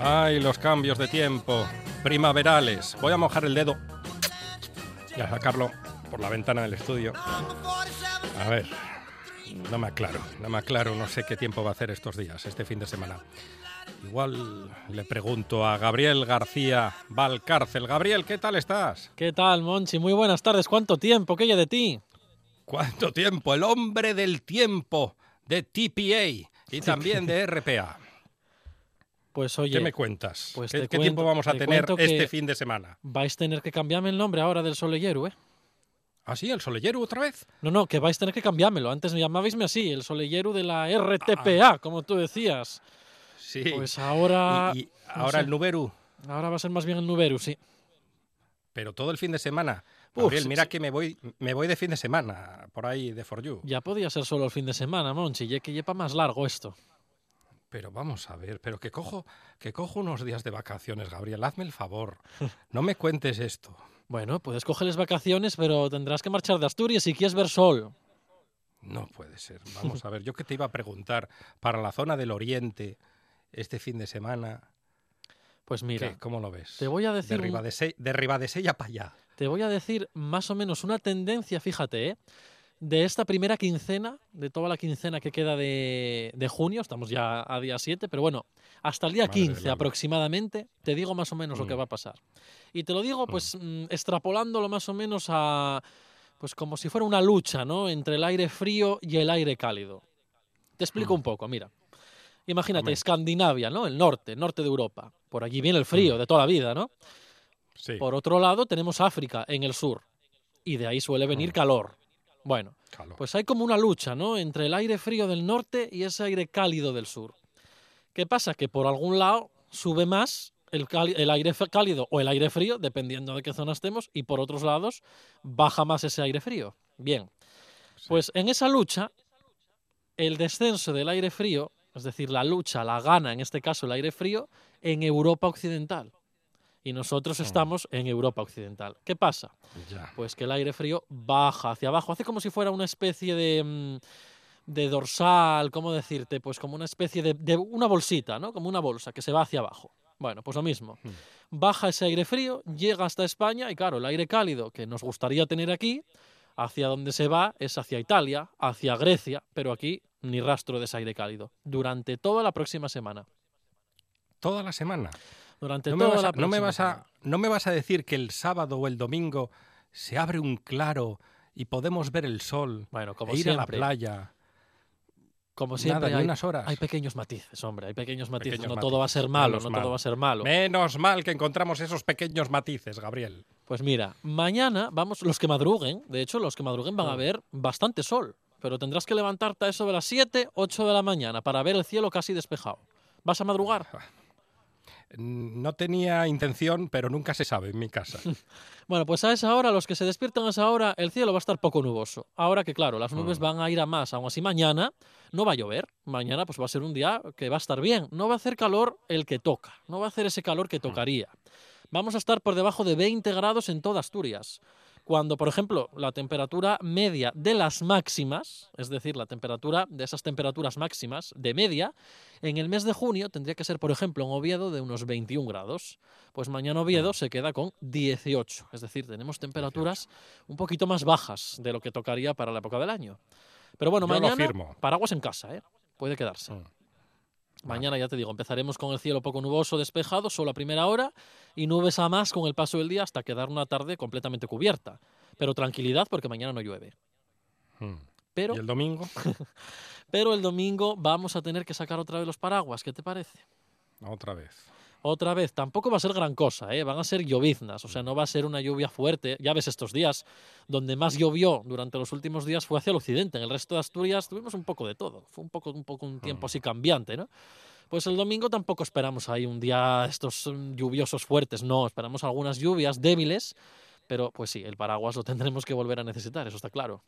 Ay, los cambios de tiempo primaverales. Voy a mojar el dedo y a sacarlo por la ventana del estudio. Number 47. A ver, no me aclaro, no me aclaro, no sé qué tiempo va a hacer estos días, este fin de semana. Igual le pregunto a Gabriel García Valcárcel. Gabriel, ¿qué tal estás? ¿Qué tal, Monchi? Muy buenas tardes. ¿Cuánto tiempo? ¿Qué hay de ti? ¿Cuánto tiempo? El hombre del tiempo de TPA y también de RPA. Pues oye, ¿Qué me cuentas? pues ¿Qué, te qué cuento- tiempo vamos a te tener este fin de semana? vais a tener que cambiarme el nombre ahora del Soleyeru, ¿eh? ¿Ah, sí? ¿El Soleyeru otra vez? No, no, que vais a tener que cambiármelo. Antes me llamábaisme así, el Soleyeru de la RTPA, como tú decías. Sí. Pues ahora, y, y no ahora sé. el Nuberu. ahora va a ser más bien el Nuberu, sí. Pero todo el fin de semana. Uf, Gabriel, mira sí. que me voy, me voy de fin de semana por ahí de For You. Ya podía ser solo el fin de semana, Monchi, ya que lleva más largo esto. Pero vamos a ver, pero que cojo, que cojo unos días de vacaciones, Gabriel, hazme el favor. No me cuentes esto. Bueno, puedes cogerles vacaciones, pero tendrás que marchar de Asturias si quieres ver sol. No puede ser. Vamos a ver, yo que te iba a preguntar para la zona del Oriente este fin de semana, Pues mira, ¿qué? ¿cómo lo ves? te voy a de, decir Ribadese- de Ribadesella para allá. Te voy a decir más o menos una tendencia, fíjate, ¿eh? de esta primera quincena, de toda la quincena que queda de, de junio, estamos ya a día 7, pero bueno, hasta el día Madre del 15 alma. aproximadamente, te digo más o menos lo que Mm. va a pasar. Y te lo digo, pues, mm, extrapolándolo más o menos a, pues como si fuera una lucha, ¿no? Entre el aire frío y el aire cálido. Te explico Mm. un poco, mira. Imagínate. Escandinavia, ¿no? El norte, norte de Europa. Por allí viene el frío Mm. de toda la vida, ¿no? Sí. Por otro lado, tenemos África en el sur. Y de ahí suele venir Mm. calor. Bueno, calor. pues hay como una lucha, ¿no? Entre el aire frío del norte y ese aire cálido del sur. ¿Qué pasa? Que por algún lado sube más el, aire cálido o el aire frío, dependiendo de qué zona estemos, y por otros lados baja más ese aire frío. Bien, Sí. pues en esa lucha, el descenso del aire frío, es decir, la lucha la gana, en este caso el aire frío, en Europa Occidental. Y nosotros Mm. estamos en Europa Occidental. ¿Qué pasa? Ya. Pues que el aire frío baja hacia abajo, hace como si fuera una especie de, mm, de dorsal, ¿cómo decirte? Pues como una especie de, de una bolsita, ¿no? Como una bolsa que se va hacia abajo. Bueno, pues lo mismo. Mm. Baja ese aire frío, llega hasta España y claro, el aire cálido que nos gustaría tener aquí, hacia donde se va es hacia Italia, hacia Grecia, pero aquí ni rastro de ese aire cálido. Durante toda la próxima semana. Toda la semana. Durante No me, toda la a, no, me vas a, no me vas a decir que el sábado o el domingo se abre un claro y podemos ver el sol Bueno, como e ir a la siempre, playa. como siempre Nada, hay, unas horas. hay pequeños matices, hombre, hay pequeños matices. Pequeños no todo va a ser malo, menos no mal. todo va a ser malo. Menos mal que encontramos esos pequeños matices, Gabriel. Pues mira, mañana vamos, los que madruguen, de hecho, los que madruguen van a ver bastante sol, pero tendrás que levantarte a eso de las 7, 8 de la mañana para ver el cielo casi despejado. ¿Vas a madrugar? No tenía intención, pero nunca se sabe en mi casa. Bueno, pues a esa hora, los que se despiertan a esa hora, el cielo va a estar poco nuboso. Ahora que, claro, las nubes Mm. van a ir a más, aún así mañana no va a llover. Mañana pues va a ser un día que va a estar bien. No va a hacer calor el que toca, no va a hacer ese calor que tocaría. Vamos a estar por debajo de 20 grados en toda Asturias. Cuando, por ejemplo, la temperatura media de las máximas, es decir, la temperatura de esas temperaturas máximas de media, en el mes de junio tendría que ser, por ejemplo, en Oviedo de unos 21 grados. Pues mañana Oviedo se queda con 18. Es decir, tenemos temperaturas un poquito más bajas de lo que tocaría para la época del año. Pero bueno, Yo lo mañana paraguas en casa, ¿eh? Puede quedarse. Mm. Mañana ya te digo, empezaremos con el cielo poco nuboso, despejado, solo a primera hora, y nubes a más con el paso del día hasta quedar una tarde completamente cubierta. Pero tranquilidad porque mañana no llueve. Mm. Pero, ¿Y el domingo? pero el domingo vamos a tener que sacar otra vez los paraguas. ¿Qué te parece? Otra vez. Otra vez, tampoco va a ser gran cosa, ¿eh? van a ser lloviznas, o sea, no va a ser una lluvia fuerte. Ya ves estos días, donde más llovió durante los últimos días fue hacia el occidente. En el resto de Asturias tuvimos un poco de todo. Fue un poco un, poco un tiempo así cambiante, ¿no? Pues el domingo tampoco esperamos ahí un día estos mm, lluviosos fuertes, no, esperamos algunas lluvias débiles, pero pues sí, el paraguas lo tendremos que volver a necesitar, eso está claro.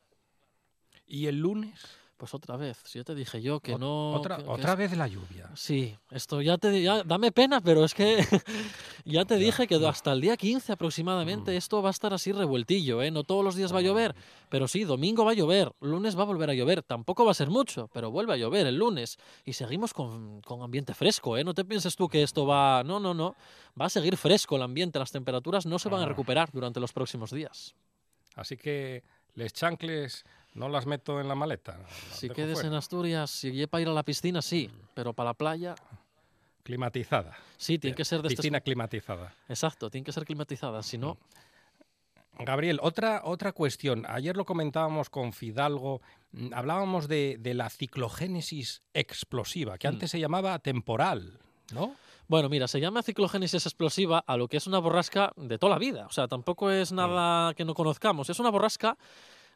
¿Y el lunes? Pues otra vez, si ya te dije yo que Ot- no... Otra, que- que otra es- vez la lluvia. Sí, esto ya te ya, dame pena, pero es que ya te dije que hasta el día 15 aproximadamente esto va a estar así revueltillo, ¿eh? No todos los días va a llover, pero sí, domingo va a llover, lunes va a volver a llover, tampoco va a ser mucho, pero vuelve a llover el lunes y seguimos con, con ambiente fresco, ¿eh? No te pienses tú que esto va, no, no, no, va a seguir fresco el ambiente, las temperaturas no se van a Ah. recuperar durante los próximos días. Así que les chancles no las meto en la maleta. Si quedes fuera. en Asturias, si para ir a la piscina, sí, pero para la playa, Climatizada. sí, tiene que ser de. Piscina climatizada. Exacto, tiene que ser climatizada, si no... Gabriel, otra, otra cuestión. Ayer lo comentábamos con Fidalgo. mm, Hablábamos de, de la ciclogénesis explosiva, que Mm. antes se llamaba temporal, ¿no? Bueno, mira, se llama ciclogénesis explosiva a lo que es una borrasca de toda la vida. O sea, tampoco es nada que no conozcamos. Es una borrasca, mm,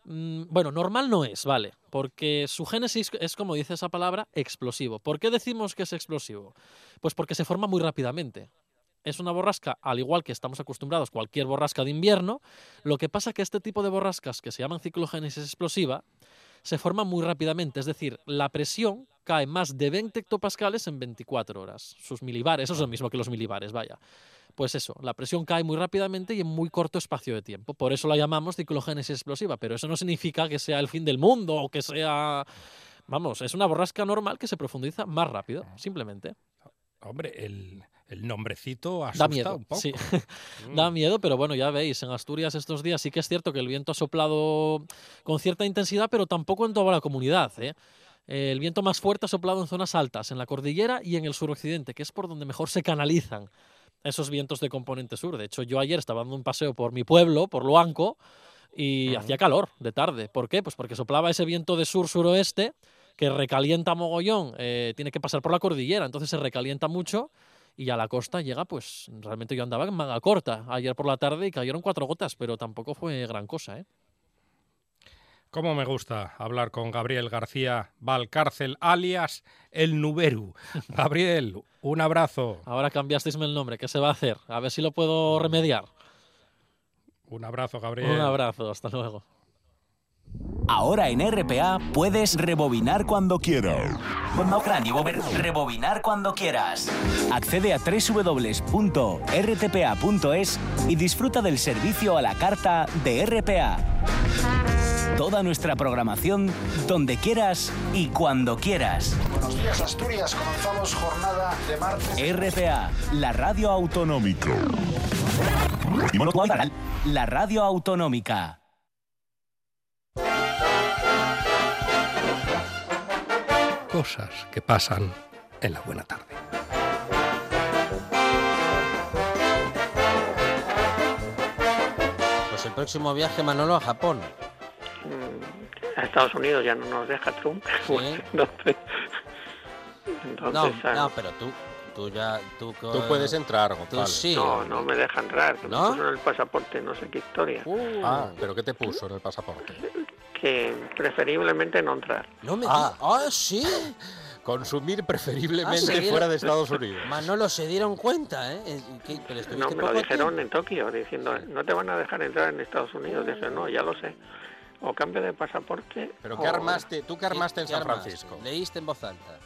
bueno, normal no es, ¿vale? Porque su génesis es, como dice esa palabra, explosivo. ¿Por qué decimos que es explosivo? Pues porque se forma muy rápidamente. Es una borrasca, al igual que estamos acostumbrados, cualquier borrasca de invierno. Lo que pasa que este tipo de borrascas, que se llaman ciclogénesis explosiva, se forma muy rápidamente, es decir, la presión cae más de 20 hectopascales en 24 horas. Sus milibares, eso es lo mismo que los milibares, vaya. Pues eso, la presión cae muy rápidamente y en muy corto espacio de tiempo. Por eso la llamamos ciclogénesis explosiva, pero eso no significa que sea el fin del mundo o que sea... Vamos, es una borrasca normal que se profundiza más rápido, simplemente. Hombre, el, el nombrecito Da asusta miedo, un poco. sí. Mm. Da miedo, pero bueno, ya veis, en Asturias estos días sí que es cierto que el viento ha soplado con cierta intensidad, pero tampoco en toda la comunidad. ¿eh? Eh, El viento más fuerte ha soplado en zonas altas, en la cordillera y en el suroccidente, que es por donde mejor se canalizan esos vientos de componente sur. De hecho, yo ayer estaba dando un paseo por mi pueblo, por Luanco, y Ujú. hacía calor de tarde. ¿Por qué? Pues porque soplaba ese viento de sur-suroeste que recalienta mogollón, eh, tiene que pasar por la cordillera, entonces se recalienta mucho y a la costa llega, pues realmente yo andaba en manga corta ayer por la tarde y cayeron cuatro gotas, pero tampoco fue gran cosa, ¿eh? Cómo me gusta hablar con Gabriel García Valcárcel, alias El Nuberu. Gabriel, un abrazo. Ahora cambiasteis el nombre, ¿qué se va a hacer? A ver si lo puedo remediar. Un abrazo, Gabriel. Un abrazo, hasta luego. Ahora en RPA puedes rebobinar cuando quieras. No, rebobinar cuando quieras. Accede a www.rtpa.es y disfruta del servicio a la carta de RPA. Toda nuestra programación donde quieras y cuando quieras. Buenos días, Asturias. Comenzamos jornada de martes. RPA, la radio autonómica. La radio autonómica. Cosas que pasan en la buena tarde. Pues el próximo viaje, Manolo, a Japón. Mm, a Estados Unidos ya no nos deja Trump. Sí. entonces, No, entonces, ah, no, pero tú, tú ya, tú, Tú puedes entrar, Tú Gonzalo. sí. no, no me dejan entrar, que ¿No? me puso en el pasaporte no sé qué historia. Uh, Ah, ¿pero qué te puso en el pasaporte? Que preferiblemente no entrar. no me Ah. digas. Ah, sí. Consumir preferiblemente Ah, ¿se fuera de Estados Unidos. Manolo se dieron cuenta, ¿eh? Eh, ¿qué? Pero No, me lo dijeron tiempo. en Tokio, diciendo, no te van a dejar entrar en Estados Unidos. Dije, no, ya lo sé. O cambio de pasaporte. ¿Pero o qué armaste? ¿Tú qué armaste en ¿Qué San armaste? Francisco? Leíste en voz alta.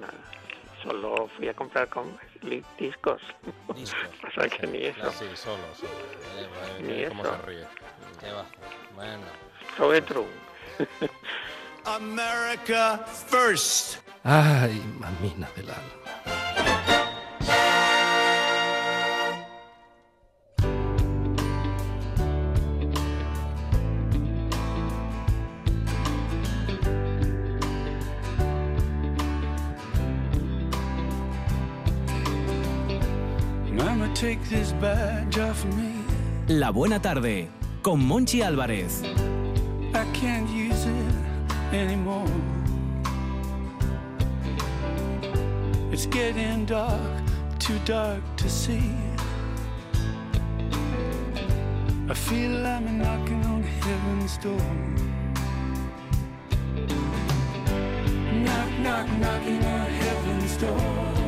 Nada. Solo fui a comprar con discos. Discos. O sea que ni eso. Sí, solo, solo. Eh, bueno, Ni Mira cómo eso. se ríe. qué bajo. Bueno. Trump. America first. Ay, mamina del alma. La buena tarde con Monchi Álvarez. I can't use it anymore. It's getting dark, too dark to see. I feel I'm knocking on heaven's door. Knock, knock, knocking on heaven's door.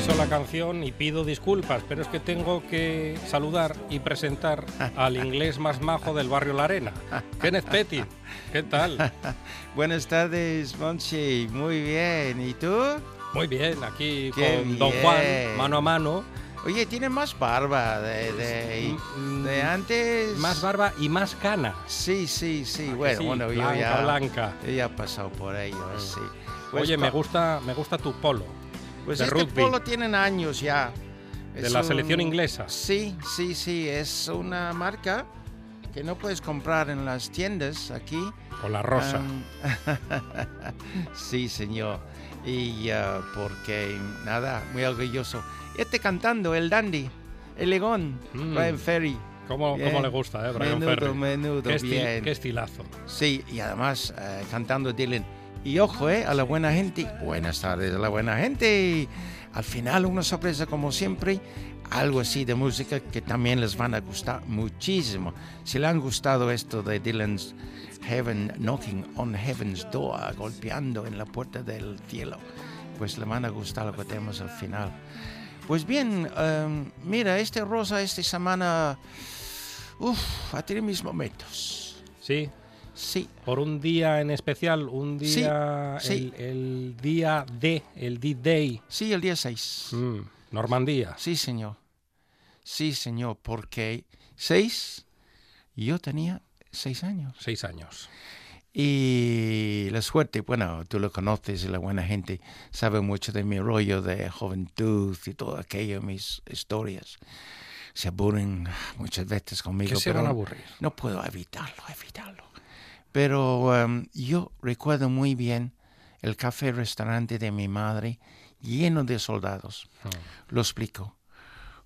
Piso la canción y pido disculpas, pero es que tengo que saludar y presentar al inglés más majo del barrio La Arena, Kenneth Petty. ¿Qué tal? Buenas tardes, Monchi. Muy bien. ¿Y tú? Muy bien, aquí Qué con Don Juan, bien. mano a mano. Oye, tiene más barba de, de, Mm, de antes. Más barba y más cana. Sí, sí, sí. que Bueno, sí? bueno, yo Blanca, ya, blanca. yo ya he pasado por ello, sí. Pues Oye, me gusta, me gusta tu polo. Pues de este rugby. polo tienen años ya. De Es la un- selección inglesa. Sí, sí, sí. Es una marca que no puedes comprar en las tiendas aquí. Con la rosa. Ah, sí, señor. Y ah, porque, nada, muy orgulloso. Este cantando, el dandy, el legón, Mm. Brian Ferry. ¿Cómo, cómo le gusta, eh, Brian Menudo, Ferry? menudo, qué, estil- bien. qué estilazo. Sí, y además eh, cantando Dylan. Y ojo, eh, a la buena gente. Buenas tardes a la buena gente. Al final una sorpresa como siempre. Algo así de música que también les van a gustar muchísimo. Si le han gustado esto de Dylan's Heaven, Knocking on Heaven's Door, golpeando en la puerta del cielo, pues le van a gustar lo que tenemos al final. Pues bien, em, mira, este Rosa esta semana, uff, ha tenido mis momentos. Sí, Sí, por un día en especial, un Sí, día, sí. El, el día D, el D-Day, sí, el día 6. Mm, Normandía. Sí, señor. Sí, señor, porque seis, yo tenía seis años. Seis años. Y la suerte, bueno, tú lo conoces y la buena gente sabe mucho de mi rollo de juventud y todo aquello, mis historias. Se aburren muchas veces conmigo. Se pero van a aburrir. No puedo evitarlo, evitarlo. Pero em, yo recuerdo muy bien el café restaurante de mi madre lleno de soldados. Lo explico.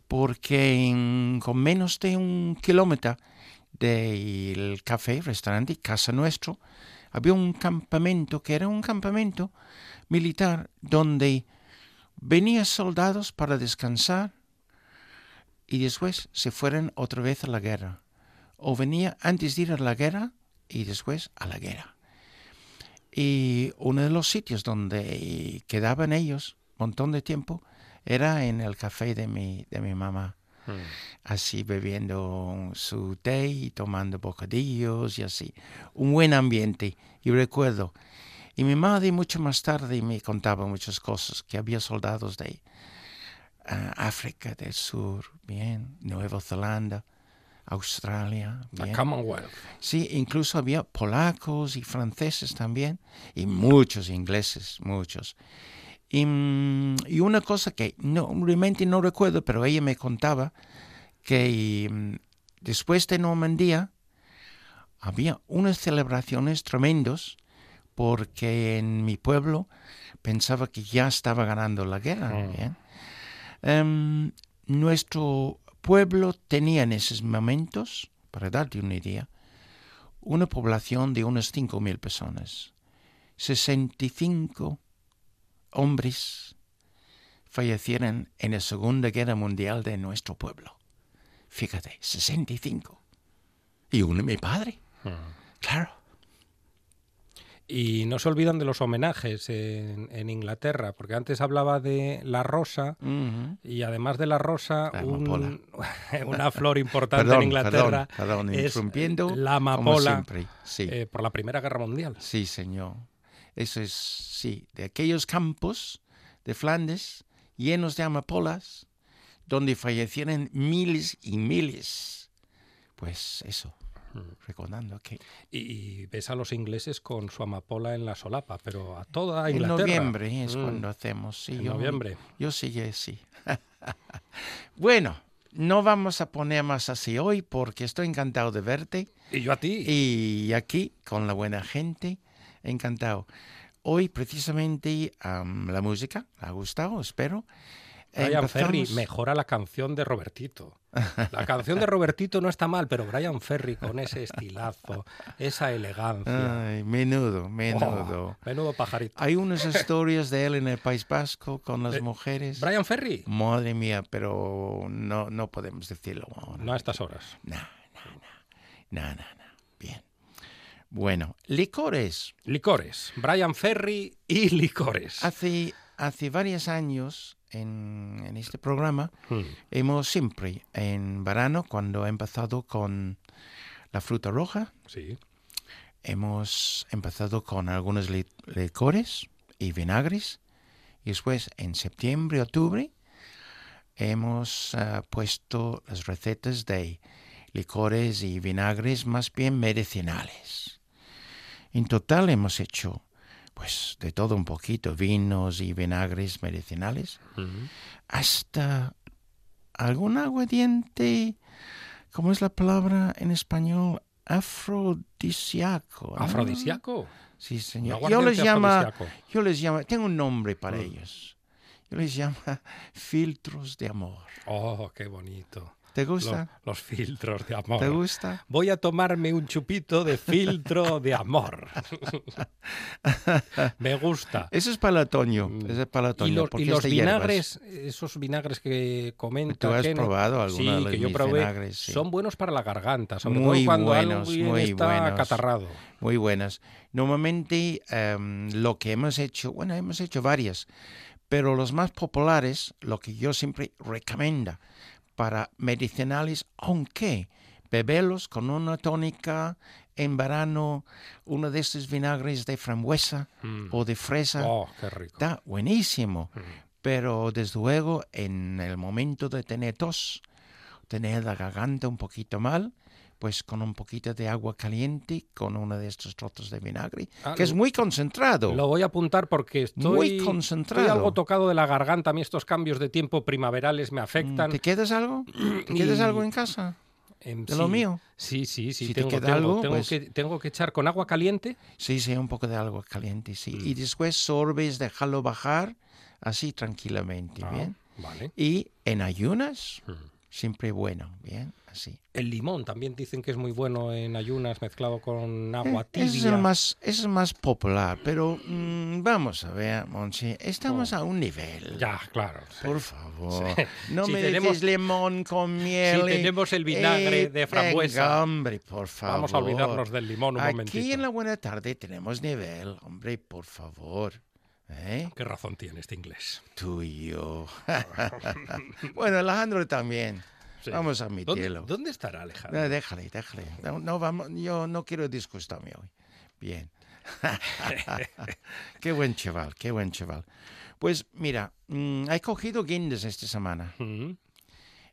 Porque en- con menos de un kilómetro del café, restaurante, casa nuestro, había un campamento que era un campamento militar donde venían soldados para descansar y después se fueran otra vez a la guerra. O venía antes de ir a la guerra y después a la guerra. Y uno de los sitios donde quedaban ellos un montón de tiempo era en el café de mi, de mi mamá. Así bebiendo su té y tomando bocadillos y así. Un buen ambiente. Y recuerdo. Y mi madre mucho más tarde me contaba muchas cosas, que había soldados de ah, África del Sur, bien, Nueva Zelanda, Australia, La bien. Commonwealth. Sí, incluso había polacos y franceses también, y muchos ingleses, muchos. Y, mm, y una cosa que no, realmente no recuerdo, pero ella me contaba que mm, después de Normandía había unas celebraciones tremendas porque en mi pueblo pensaba que ya estaba ganando la guerra. Mm. ¿bien? Em, nuestro pueblo tenía en esos momentos, para darte una idea, una población de unas 5.000 personas. 65 hombres fallecieron en la Segunda Guerra Mundial de nuestro pueblo. Fíjate, 65. Y uno mi padre. Claro. Y no se olvidan de los homenajes en, en Inglaterra, porque antes hablaba de la rosa y además de la rosa, La un- amapola. una flor importante Perdón, en Inglaterra perdón, perdón, es la amapola sí. eh, por la Primera Guerra Mundial. Sí, señor. Eso es, sí, de aquellos campos de Flandes llenos de amapolas, donde fallecieron miles y miles. Pues eso, recordando que Y, y ves a los ingleses con su amapola en la solapa, pero a toda en Inglaterra. noviembre es Mm. cuando hacemos. Sí, En yo, noviembre. Yo sí, sí. bueno, no vamos a poner más así hoy porque estoy encantado de verte. Y yo a ti. Y aquí, con la buena gente, encantado. Hoy, precisamente, am, la música, ¿le ha gustado? Espero. Brian Ferry mejora la canción de Robertito. La canción de Robertito no está mal, pero Brian Ferry con ese estilazo, esa elegancia. Ay, menudo, menudo. Oh, menudo pajarito. Hay unas historias de él en el País Vasco con las Eh, mujeres. Brian Ferry. Madre mía, pero no, no podemos decirlo ahora. No a estas horas. No, no, no, no. Bien. Bueno, licores. Licores. Brian Ferry y licores. Hace, hace varios años en, en este programa Hmm. hemos siempre, en verano, cuando he empezado con la fruta roja, Sí. hemos empezado con algunos li- licores y vinagres. Y después, en septiembre, octubre, hemos ah, puesto las recetas de licores y vinagres más bien medicinales. En total hemos hecho pues de todo un poquito, vinos y vinagres medicinales, hasta algún aguardiente, ¿cómo es la palabra en español? Afrodisíaco. ¿no? ¿Afrodisíaco? Sí, señor. Yo les llama, yo les llamo, tengo un nombre para Mm. ellos. Yo les llamo filtros de amor. Oh, qué bonito. ¿Te gusta? Los, filtros de amor. ¿Te gusta? Voy a tomarme un chupito de filtro de amor. Me gusta. Eso es para el otoño. Mm. Eso es para el Y otoño. los, y los de hierbas. vinagres, esos vinagres que comenta ¿Tú has probado alguno sí, de los que yo probé, vinagres? Sí. son buenos para la garganta, sobre Muy todo cuando buenos, alguien muy está buenos. acatarrado. Muy buenas. Normalmente em, lo que hemos hecho, bueno, hemos hecho varias, pero los más populares, lo que yo siempre recomiendo para medicinales, aunque beberlos con una tónica en verano, uno de estos vinagres de frambuesa Mm. o de fresa, Oh, qué rico. está buenísimo. Mm. Pero desde luego en el momento de tener tos, tener la garganta un poquito mal, pues con un poquito de agua caliente, con uno de estos trozos de vinagre, Ah, que es muy concentrado. Lo voy a apuntar porque estoy, Muy estoy concentrado. algo tocado de la garganta. A mí estos cambios de tiempo primaverales me afectan. ¿Te quedas algo? ¿Te quedas Y- algo en casa? Em, ¿De lo sí, mío? Sí, sí, sí. Si te tengo, queda tengo- algo, tengo pues- que, tengo que echar con agua caliente. Sí, sí, un poco de agua caliente, sí. Mm. Y después sorbes, dejarlo bajar así tranquilamente, Ah, ¿bien? Vale. Y en ayunas, Mm. Siempre bueno, ¿bien? Así. El limón también dicen que es muy bueno en ayunas mezclado con agua Eh, tibia. Ese es el más, es más popular, pero mm, vamos a ver, Monchi, estamos a un nivel. Oh. Ya, claro. sí. Por favor, Sí. no Si me tenemos- limón con miel. Si tenemos el vinagre eh, de frambuesa. hombre, por favor. Vamos a olvidarnos del limón un Aquí momentito. en la buena tarde tenemos nivel, hombre, por favor. ¿Eh? ¿Qué razón tiene este inglés? Tú y yo. bueno, Alejandro también. Sí. Vamos a ¿Dónde, admitirlo. dónde estará Alejandro? No, déjale, déjale. No, no vamos, yo no quiero disgustarme hoy. Bien. qué buen chaval, qué buen chaval. Pues mira, mm, he cogido guindas esta semana.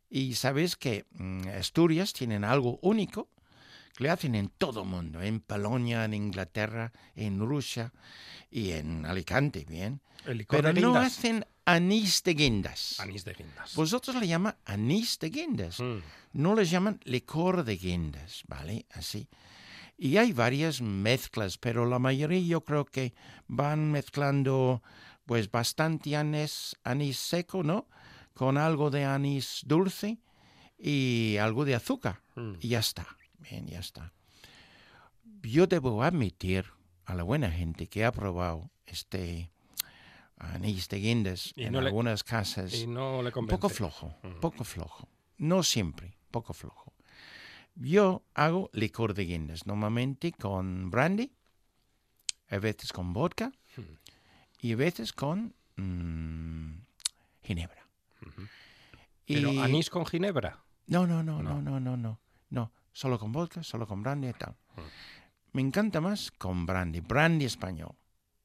Y sabes que mm, Asturias tienen algo único que le hacen en todo el mundo, en Polonia, en Inglaterra, en Rusia y en Alicante, bien. El licor Pero de no hacen anís de guindas. Anís de guindas. Vosotros le llaman anís de guindas. Mm, No les llaman licor de guindas, ¿vale? Así. Y hay varias mezclas, pero la mayoría yo creo que van mezclando pues bastante anís, anís seco, ¿no? Con algo de anís dulce y algo de azúcar. mm. Y ya está. Bien, ya está. Yo debo admitir a la buena gente que ha probado este anís de guindas Y en no le- algunas casas Y no le poco flojo, Mm. poco flojo. No siempre, poco flojo. Yo hago licor de guindas, normalmente con brandy, a veces con vodka y a veces con mm, ginebra. Pero Y- anís con ginebra. no, no, no, no, no, no, no, no. Solo con vodka, solo con brandy y tal. Me encanta más con brandy, brandy español.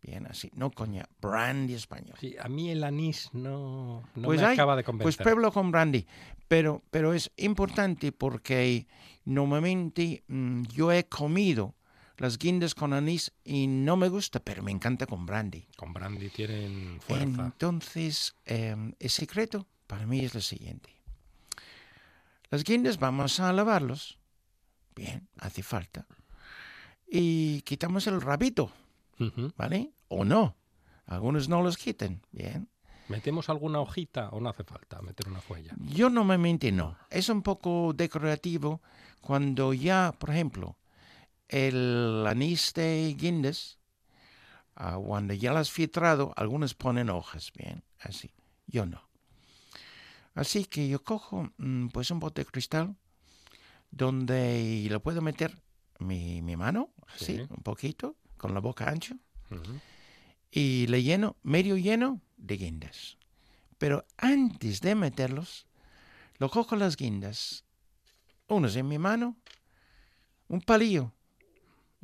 Bien, así, no coña, brandy español. Sí, a mí el anís no, no pues me hay- acaba de Pues convencer. pruébalo con brandy. Pero, pero es importante porque normalmente mm, yo he comido las guindas con anís y no me gusta, pero me encanta con brandy. Con brandy tienen fuerza. Entonces, eh, el secreto para mí es lo siguiente. Las guindas vamos a lavarlos. Bien, hace falta. Y quitamos el rabito. ¿vale? O no. Algunos no los quitan. Bien. ¿Metemos alguna hojita o no hace falta meter una fuella? Yo normalmente no. Es un poco decorativo cuando ya, por ejemplo, el anís de guindas, ah, cuando ya lo has filtrado, algunos ponen hojas, bien, así. Yo no. Así que yo cojo mm, pues un bote de cristal donde lo puedo meter mi, mi mano, así, Sí. un poquito, con la boca ancha, y le lleno, medio lleno de guindas. Pero antes de meterlos, lo cojo las guindas, unos en mi mano, un palillo, un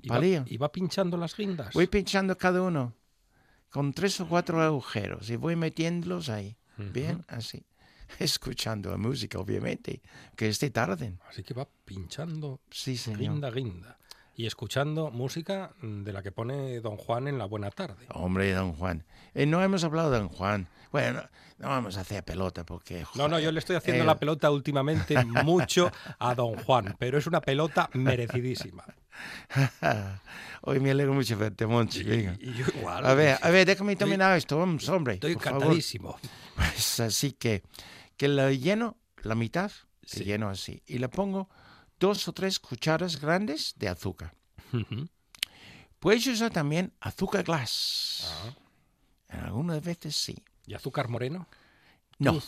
¿Y va, palillo. y va pinchando las guindas? Voy pinchando cada uno con tres o cuatro agujeros y voy metiéndolos ahí, bien, así. Escuchando la música, obviamente, que esté tarde. Así que va pinchando Sí, señor. guinda, guinda. Y escuchando música de la que pone Don Juan en la buena tarde. Hombre, don Juan. Eh, no hemos hablado de don Juan. Bueno, no vamos a hacer pelota porque... No, no, yo le estoy haciendo él- la pelota últimamente mucho a Don Juan, pero es una pelota merecidísima. Hoy me alegro mucho verte, Monchi. venga. Y yo igual. A ver, a ver, déjame Estoy- terminar esto, vamos, hombre. Estoy encantadísimo. Pues así que, que lo lleno, la mitad, Sí. que lleno así. Y le pongo dos o tres cucharas grandes de azúcar. Ujú. Puedes usar también azúcar glass. Ah. En algunas veces sí. ¿Y azúcar moreno? No,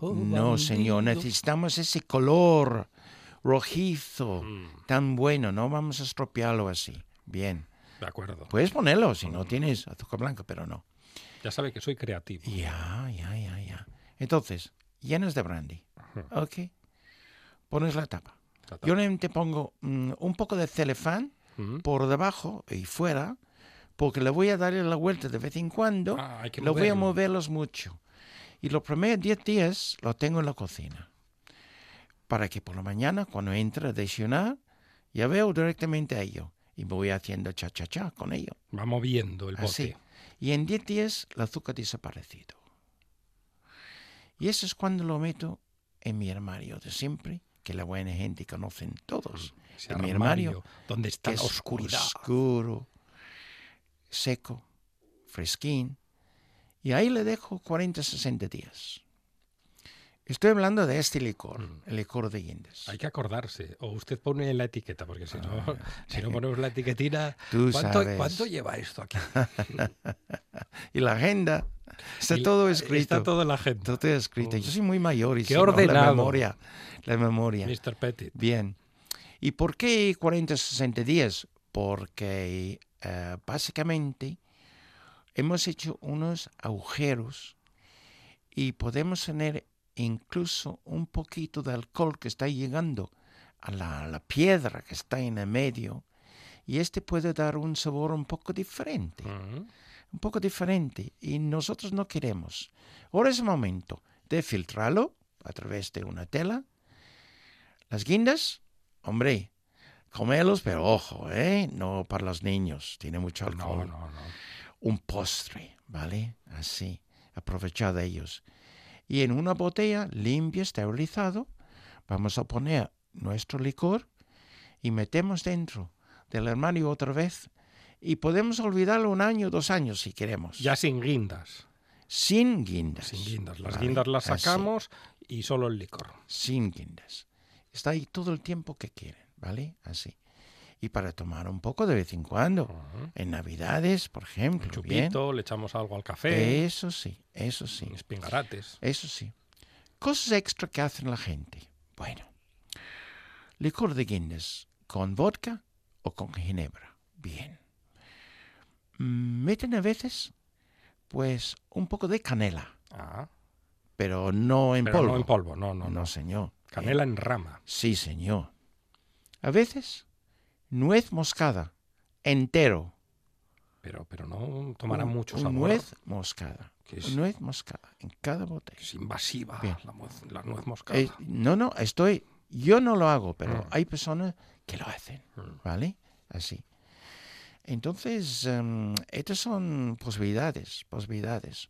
no, señor. Necesitamos ese color rojizo Mm, tan bueno. No vamos a estropearlo así. Bien. de acuerdo. Puedes ponerlo si no tienes azúcar blanca, pero no. Ya sabe que soy creativo. Ya, ya, ya, ya. Entonces, llenas de brandy. Ok. Pones la tapa. Ta, ta. Yo normalmente pongo mm, un poco de celefán Mm. por debajo y fuera, porque le voy a dar la vuelta de vez en cuando. Ah, hay que lo voy a moverlo. moverlos mucho. Y los primeros 10 días lo tengo en la cocina. Para que por la mañana, cuando entre a desayunar, ya veo directamente a ello. Y voy haciendo cha-cha-cha con ello. Va moviendo el bote. Así. Y en 10 días el azúcar ha desaparecido. Y eso es cuando lo meto en mi armario de siempre, que la buena gente conocen todos. Ese en mi armario armario, donde está la oscuridad. oscuro, seco, fresquín. Y ahí le dejo 40, 60 días. Estoy hablando de este licor, el licor de guindas. Mm. Hay que acordarse. O usted pone la etiqueta, porque si no, si no ponemos la etiquetina. Ah. Tú ¿cuánto, sabes. cuánto lleva esto aquí? y la agenda, está Y todo escrito. Está todo en la gente. Todo escrito. Yo soy muy mayor y Qué si no, la ordenado. memoria. La memoria. Mr. Petit. Bien. ¿Y por qué 40, 60 días? Porque eh, básicamente hemos hecho unos agujeros y podemos tener incluso un poquito de alcohol que está llegando a la, a la piedra que está en el medio y este puede dar un sabor un poco diferente Ujú. un poco diferente y nosotros no queremos. Ahora es el momento de filtrarlo a través de una tela. Las guindas, hombre, comelos, pero ojo, ¿eh? No para los niños, tiene mucho alcohol. no, no. Un postre, ¿vale? Así, aprovechar de ellos. Y en una botella limpia, esterilizado, vamos a poner nuestro licor y metemos dentro del armario otra vez y podemos olvidarlo un año, dos años si queremos. Ya sin guindas. Sin guindas. Sin guindas. Las ¿vale? guindas las Así, sacamos y solo el licor. sin guindas. Está ahí todo el tiempo que quieren, ¿vale? Así. Y para tomar un poco de vez en cuando. En Navidades, por ejemplo. Un bien. chupito, le echamos algo al café. Eso sí, eso sí. Espingarates. Eso sí. Cosas extra que hacen la gente. Bueno, licor de Guinness con vodka o con ginebra. Bien. Mm, Meten a veces, pues, un poco de canela, Ah, pero no en pero polvo. no en polvo, no, no, No, no. señor. Canela en rama. Sí, señor. A veces, nuez moscada, entero. Pero, pero no tomará Un- mucho sabor. nuez moscada. Es- Nuez moscada en cada botella. Es invasiva la, nuez- la nuez moscada. Eh, no, no, estoy. Yo no lo hago, pero Mm. hay personas que lo hacen, ¿vale? Así. Entonces, em, estas son posibilidades, posibilidades.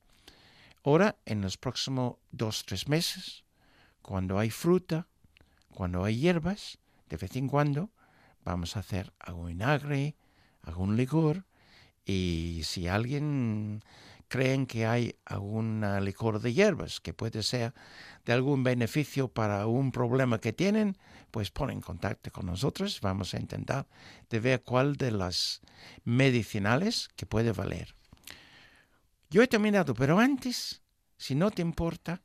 Ahora, en los próximos dos, tres meses, cuando hay fruta, cuando hay hierbas, de vez en cuando, vamos a hacer algún vinagre, algún licor, y si alguien creen que hay algún licor de hierbas que puede ser de algún beneficio para un problema que tienen, pues ponen en contacto con nosotros. Vamos a intentar de ver cuál de las medicinales que puede valer. Yo he terminado, pero antes, si no te importa,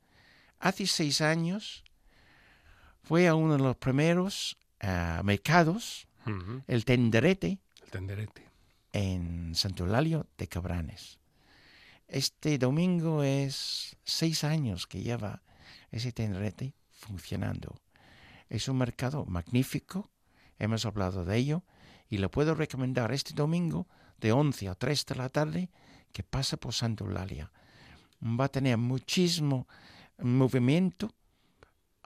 hace seis años fue a uno de los primeros mercados, el Tenderete, El tenderete. en Santulalio de Cabranes. Este domingo es seis años que lleva ese tenderete funcionando. Es un mercado magnífico, hemos hablado de ello, y le puedo recomendar este domingo de 11 a 3 de la tarde que pasa por Santulalia. Va a tener muchísimo movimiento.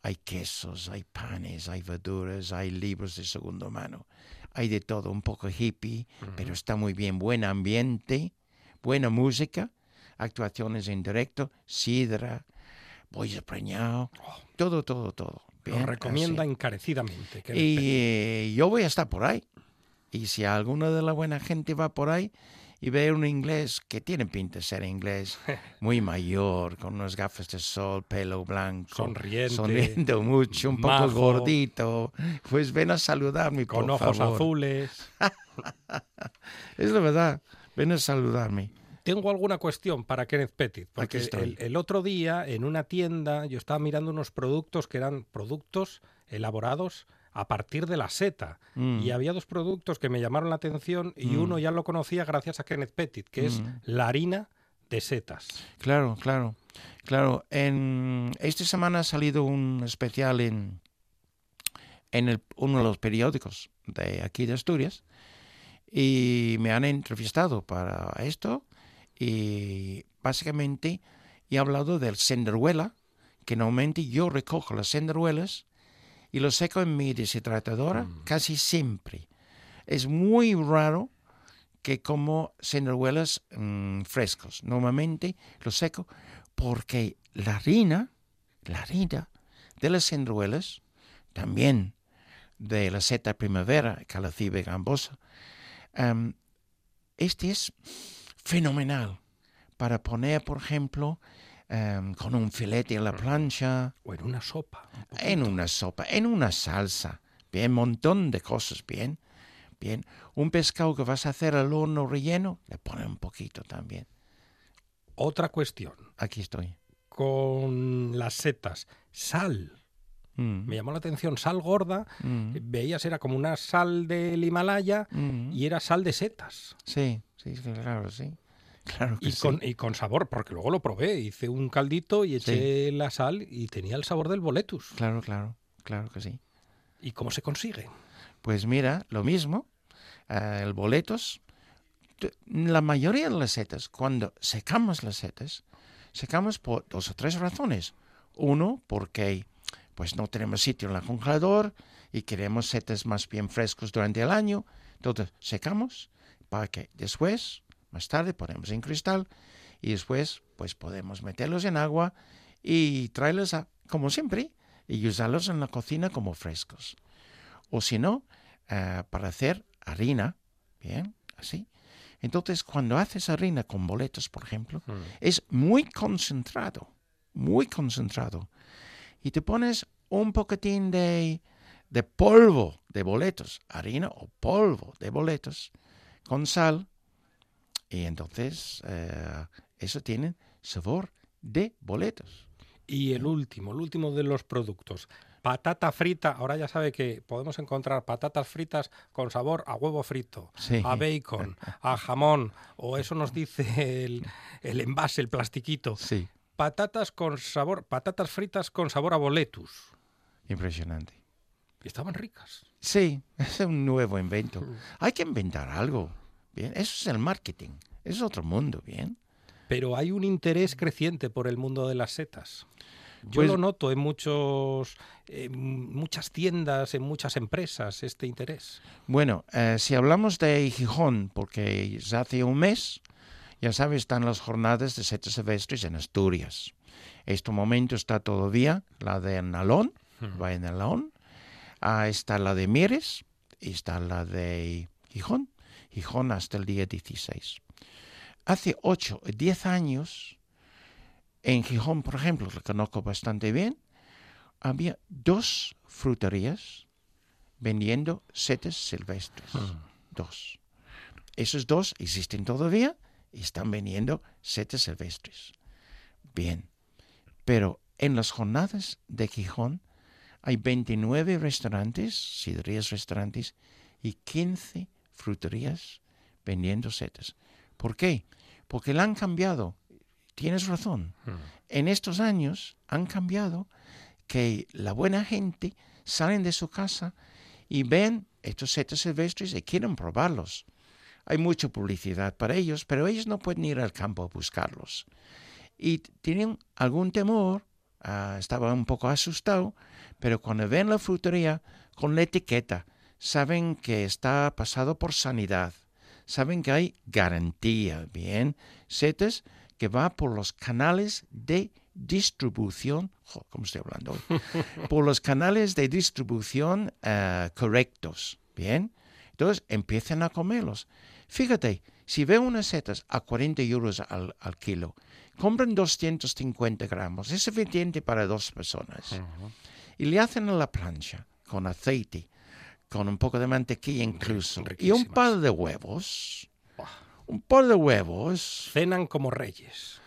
Hay quesos, hay panes, hay verduras, hay libros de segunda mano. Hay de todo, un poco hippie, pero está muy bien. Buen ambiente, buena música, actuaciones en directo, sidra, bollo preñado, todo, todo, todo. Lo Bien, recomienda así. encarecidamente. que Y eh, yo voy a estar por ahí. Y si alguna de la buena gente va por ahí y ve un inglés que tiene pinta de ser inglés, muy mayor, con unas gafas de sol, pelo blanco, Sonriente, sonriendo mucho, un poco majo. gordito, pues ven a saludarme, con por ojos favor. azules. Es la verdad, ven a saludarme. Tengo alguna cuestión para Kenneth Petit, porque el, el otro día en una tienda yo estaba mirando unos productos que eran productos elaborados a partir de la seta. Mm. Y había dos productos que me llamaron la atención y Mm. uno ya lo conocía gracias a Kenneth Petit, que es Mm. la harina de setas. Claro, claro, claro. En esta semana ha salido un especial en, en el- uno de los periódicos de aquí de Asturias y me han entrevistado para esto y básicamente he hablado del senderuela, que normalmente yo recojo las senderuelas y lo seco en mi deshidratadora casi siempre. Es muy raro que como senderuelas mm, frescos. Normalmente lo seco porque la harina, la harina de las senderuelas, también de la seta primavera, calacibe gambosa, em, este es fenomenal para poner, por ejemplo, em, con un filete a la plancha, O en una sopa. un en una sopa, en una salsa, bien, montón de cosas, bien, bien. Un pescado que vas a hacer al horno relleno, le pones un poquito también. Otra cuestión. Aquí estoy. Con las setas. Sal. Mm, Me llamó la atención. Sal gorda. mm, Veías, era como una sal del Himalaya mm. y era sal de setas. Sí, sí, sí, claro, sí. Claro que Y sí. con, y con sabor, porque luego lo probé. Hice un caldito y eché la sal y tenía el sabor del boletus. Claro, claro, claro que sí. ¿Y cómo se consigue? Pues mira, lo mismo, eh, el boletos, t- la mayoría de las setas, cuando secamos las setas, secamos por dos o tres razones. Uno, porque pues no tenemos sitio en el congelador y queremos setas más bien frescos durante el año. Entonces, secamos para que después, más tarde, ponemos en cristal y después, pues podemos meterlos en agua y traerlos a, como siempre, y usarlos en la cocina como frescos. O si no, eh, para hacer harina, bien, así. Entonces, cuando haces harina con boletos, por ejemplo, es muy concentrado, muy concentrado. Y te pones un poquitín de, de polvo de boletos, harina o polvo de boletos, con sal, y entonces eh, eso tiene sabor de boletos. Y el último, el último de los productos. Patata frita, ahora ya sabe que podemos encontrar patatas fritas con sabor a huevo frito, Sí. a bacon, a jamón, o eso nos dice el, el envase, el plastiquito. Sí, Patatas con sabor, patatas fritas con sabor a boletus. impresionante. Y estaban ricas. Sí, es un nuevo invento. Hay que inventar algo. Bien, eso es el marketing. Es otro mundo, bien. Pero hay un interés creciente por el mundo de las setas. Yo Pues- lo noto en muchos, en muchas tiendas, en muchas empresas, este interés. Bueno, eh, si hablamos de Gijón, porque hace un mes, ya sabes, están las jornadas de setas silvestres en Asturias. Este momento está todavía la de Nalón, va en Nalón, ah, está la de Mieres y está la de Gijón. Gijón hasta el día 16. Hace 8 o 10 años, en Gijón, por ejemplo, lo conozco bastante bien, había dos fruterías vendiendo setas silvestres. Dos. Esos dos existen todavía y están vendiendo setas silvestres. Bien. Pero en las jornadas de Gijón hay 29 restaurantes, sidrerías restaurantes, y 15 fruterías vendiendo setas. ¿Por qué? Porque la han cambiado. Tienes razón. En estos años han cambiado que la buena gente salen de su casa y ven estos setas silvestres y quieren probarlos. Hay mucha publicidad para ellos, pero ellos no pueden ir al campo a buscarlos. Y tienen algún temor, ah, estaba un poco asustado, pero cuando ven la frutería con la etiqueta, saben que está pasado por sanidad, saben que hay garantía, bien, setas que va por los canales de distribución, jo, ¿cómo estoy hablando hoy? por los canales de distribución eh, correctos, ¿bien? Entonces empiezan a comerlos. Fíjate, si veo unas setas a 40 euros al, al kilo, compran 250 gramos, es suficiente para dos personas. Y le hacen a la plancha con aceite, con un poco de mantequilla incluso, y un par de huevos. Un par de huevos. Cenan como reyes.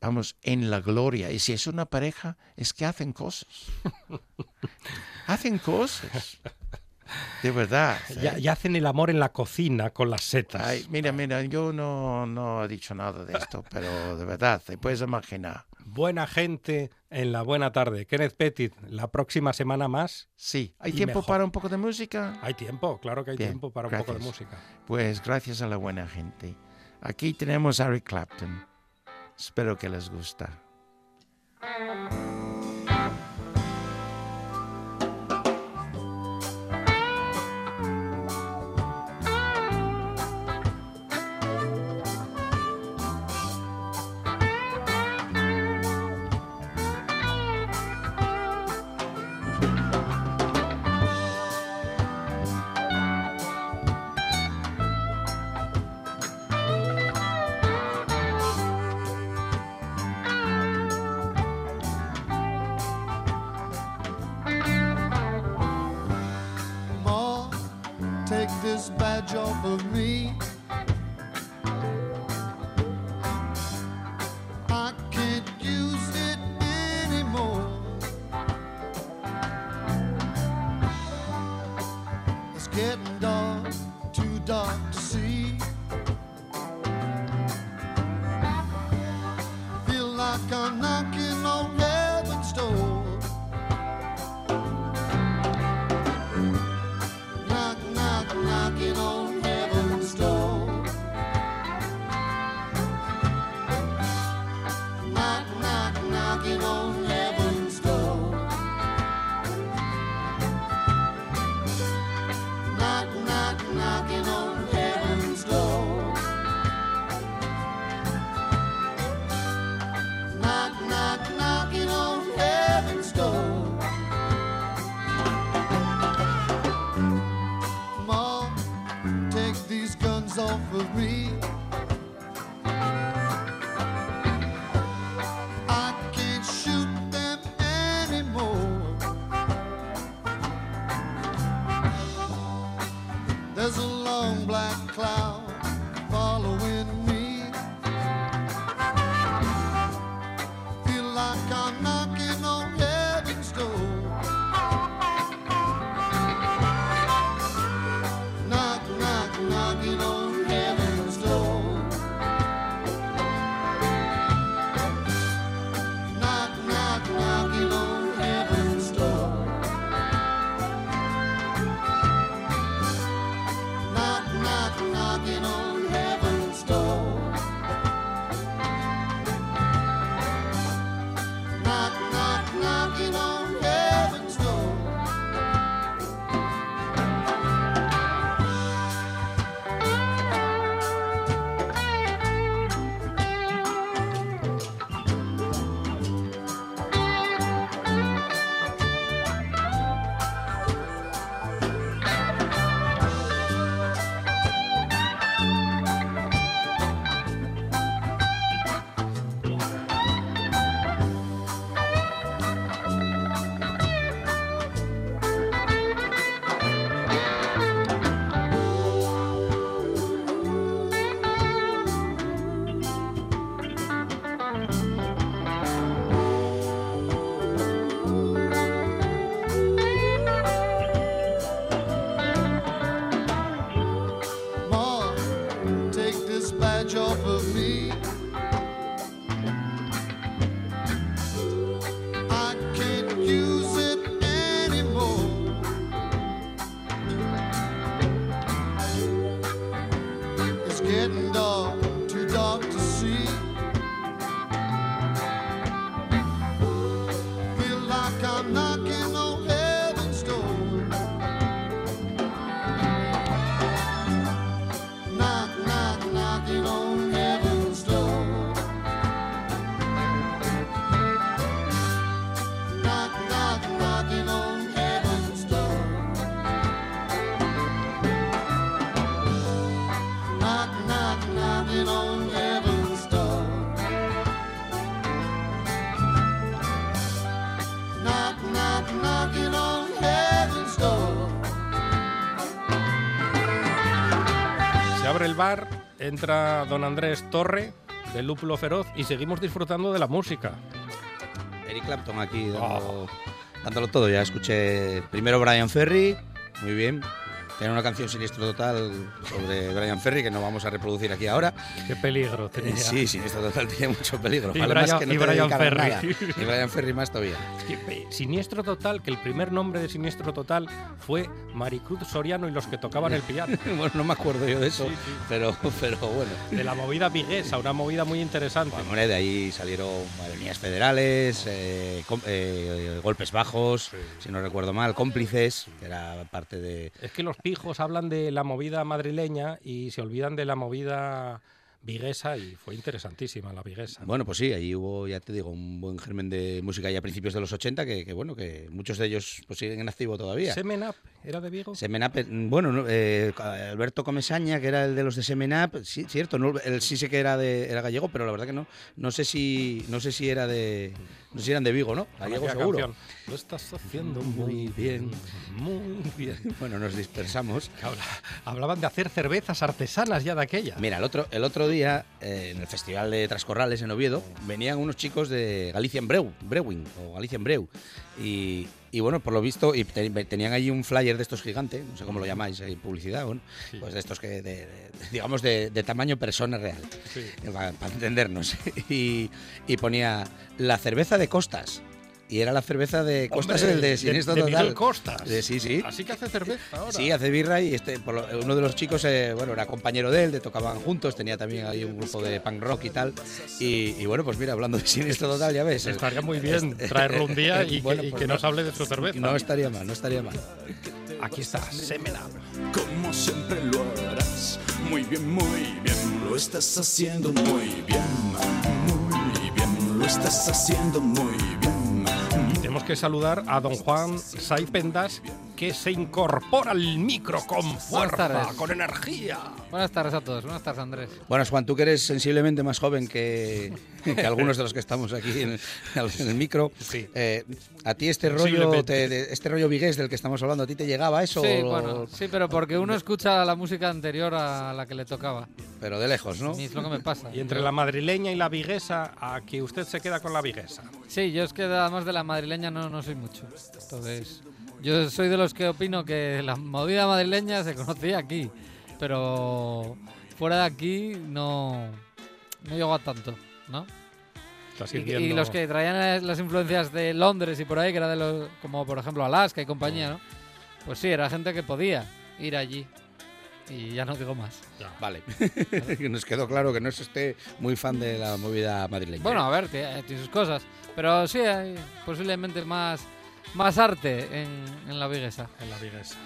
Vamos, en la gloria. Y si es una pareja, es que hacen cosas. hacen cosas. De verdad. Ya, ¿eh? ya hacen el amor en la cocina con las setas. Ay, mira, mira, yo no, no he dicho nada de esto, pero de verdad, te puedes imaginar. Buena gente en la buena tarde. Kenneth Petit, la próxima semana más. Sí, ¿hay tiempo mejor. para un poco de música? Hay tiempo, claro que hay Bien, tiempo para un poco de gracias. música. Pues gracias a la buena gente. Aquí tenemos a Eric Clapton. Espero que les gusta. This badge off of me. Por el bar, entra don Andrés Torre, del Lúpulo Feroz, y seguimos disfrutando de la música. Eric Clapton aquí dando- dándolo todo. Ya escuché primero Brian Ferry, muy bien. Tiene una canción Siniestro Total sobre Brian Ferry que no vamos a reproducir aquí ahora. Qué peligro tenía. Eh, Sí, Siniestro Total tiene mucho peligro. Y Además Brian- que no y te Brian dedicaron Ferry. nada. Y Brian Ferry más todavía. Siniestro Total, que el primer nombre de Siniestro Total fue Maricruz Soriano y los que tocaban el piano. bueno, no me acuerdo yo de eso, Pero, pero bueno. De la movida viguesa, una movida muy interesante. Hombre, de ahí salieron líneas federales, eh, eh, golpes bajos, si no recuerdo mal, cómplices, que era parte de... Es que los pijos hablan de la movida madrileña y se olvidan de la movida viguesa y fue interesantísima la viguesa. Bueno, pues sí, ahí hubo, ya te digo, un buen germen de música ya a principios de los 80, que, que, bueno, que muchos de ellos pues siguen en activo todavía. Semenap era de Vigo. Semenap, eh, bueno, no, eh, Alberto Comesaña, que era el de los de Semenap, sí, cierto, no, él sí sé que era de era gallego, pero la verdad que no, no sé si, no sé si era de, no sé si eran de Vigo, ¿no? Gallego seguro. canción, Lo estás haciendo muy bien, muy bien. Bueno, nos dispersamos. Hablaban de hacer cervezas artesanas ya de aquella. Mira, el otro, el otro día, eh, en el Festival de Trascorrales en Oviedo, venían unos chicos de Galician Breu, Brewing, o Galician Breu. Y, y bueno, por lo visto, y te- tenían ahí un flyer de estos gigantes, no sé cómo lo llamáis, ahí, publicidad, bueno, pues de estos que, de- de- digamos, de, de tamaño persona real, para, para entendernos. Y, y ponía la cerveza de Costas. Y era la cerveza de Costas, Hombre, el de Siniestro de Total. Costas. De- sí, sí. Así que hace cerveza ahora. Sí, hace birra y este, por lo- uno de los chicos, eh, bueno, era compañero de él, de tocaban juntos, tenía también ahí un grupo de punk rock y tal. Y, y bueno, pues mira, hablando de Siniestro Total, ya ves. Estaría muy bien traerlo un día y que- y pues que nos hable de su cerveza. No estaría mal, no estaría mal. Aquí está, Semenap. Como siempre lo harás, muy bien, muy bien, lo estás haciendo muy bien, muy bien, lo estás haciendo muy bien. Tenemos que saludar a don Juan Saipendas, que se incorpora al micro con fuerza, con energía. Buenas tardes a todos, buenas tardes Andrés. Bueno, Juan, tú que eres sensiblemente más joven que, que algunos de los que estamos aquí en, en el micro, eh, ¿a ti este rollo, te- de- este rollo vigués del que estamos hablando, a ti te llegaba eso? Sí, o- bueno, sí, pero porque uno escucha la música anterior a la que le tocaba. Pero de lejos, ¿no? Mí es lo que me pasa. Y entre la madrileña y la viguesa, a que usted se queda con la viguesa. Sí, yo es que además de la madrileña no, no soy mucho. Entonces, yo soy de los que opino que la movida madrileña se conocía aquí, pero fuera de aquí no, no llegó a tanto, ¿no? Y, y los que traían las- influencias de Londres y por ahí, que era de los, como por ejemplo Alaska y compañía, ¿no? Pues sí, era gente que podía ir allí. Y ya no digo más. Vale. Que Nos quedó claro que no es usted muy fan de la movida madrileña. Bueno, a ver, tiene, tiene sus cosas. Pero sí, hay posiblemente más, más arte en, en la viguesa. En la viguesa.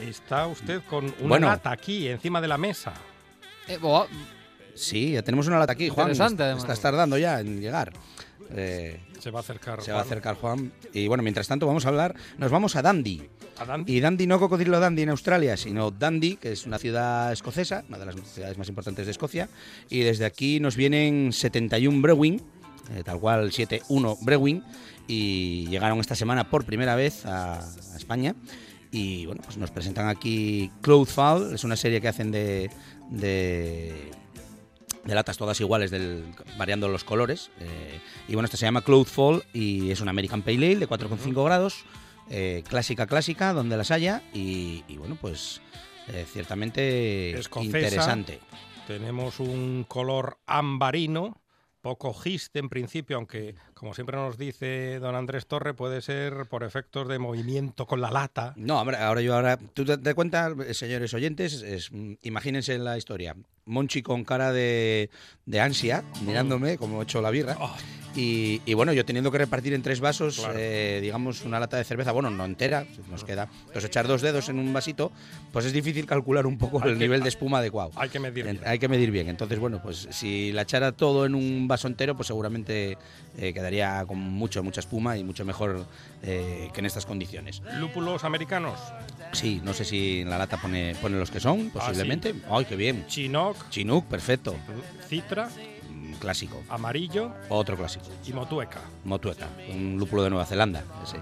Está usted con una Bueno. lata aquí, encima de la mesa. Eh, bo- Sí, ya tenemos una lata aquí, Juan. Interesante. Estás tardando ya en llegar. Eh, Se va a acercar. se va a Juan. acercar Juan. Y bueno, mientras tanto vamos a hablar, nos vamos a Dundee. ¿A Dundee? Y Dundee no cocodrilo Dundee en Australia, sino Dundee, que es una ciudad escocesa, una de las ciudades más importantes de Escocia. Y desde aquí nos vienen 71 Brewing, eh, tal cual 71 Brewing, y llegaron esta semana por primera vez a, a España. Y bueno, pues nos presentan aquí Cloudfall, es una serie que hacen de, de, de latas todas iguales, del, variando los colores. eh, y bueno, esta se llama Cloudfall y es una American Pale Ale de 4,5 grados, eh, clásica, clásica, donde las haya. Y, y bueno, pues eh, ciertamente Escocesa. interesante. Tenemos un color ambarino, poco giste en principio, aunque como siempre nos dice don Andrés Torre, puede ser por efectos de movimiento con la lata. No, hombre, ahora yo ahora. Tú te, te cuenta, señores oyentes, es, imagínense la historia. Monchi con cara de, de ansia, mirándome como he hecho la birra. Y, y bueno, yo teniendo que repartir en tres vasos, Claro. eh, digamos, una lata de cerveza, bueno, no entera, nos queda. Entonces, echar dos dedos en un vasito, pues es difícil calcular un poco Hay el que- nivel de espuma adecuado. Hay que medir En- bien. Hay que medir bien. Entonces, bueno, pues si la echara todo en un vaso entero, pues seguramente eh, quedaría con mucho, mucha espuma y mucho mejor eh, que en estas condiciones. Lúpulos americanos. Sí, no sé si en la lata pone, pone los que son, posiblemente. Ay, qué bien. Chinook. Chinook, perfecto. Citra, Mm, Clásico. amarillo Otro clásico. y motueca. Motueka, un lúpulo de Nueva Zelanda. ese.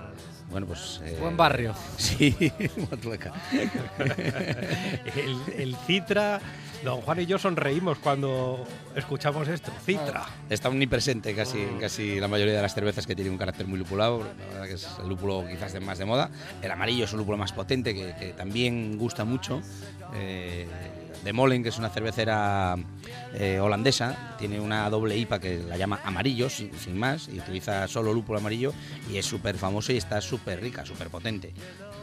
Bueno, pues... eh, Buen barrio. Sí, Motueca. el, el Citra, don Juan y yo sonreímos cuando escuchamos esto. Citra. Está omnipresente casi casi la mayoría de las cervezas que tienen un carácter muy lupulado. La verdad que es el lúpulo quizás de más de moda. El amarillo es un lúpulo más potente que, que también gusta mucho. Eh, de Molen, que es una cervecera eh, holandesa, tiene una doble IPA que la llama amarillo, sin, sin más, y utiliza solo lúpulo amarillo y es súper famoso y está súper rica, súper potente.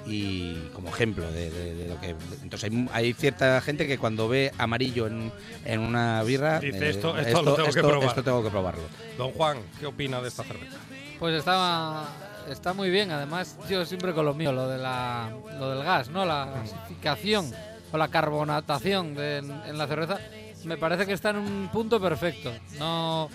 Y como ejemplo de, de- de lo que... Entonces hay, hay cierta gente que cuando ve amarillo en, en una birra... Dice, eh, esto- esto lo tengo que probar. esto tengo que probarlo. Don Juan, ¿qué opina de esta cerveza? Pues está, está muy bien. Además, yo siempre con lo mío, lo, de la, lo del gas, ¿no? La gasificación o la carbonatación de- en, en la cerveza, me parece que está en un punto perfecto. No,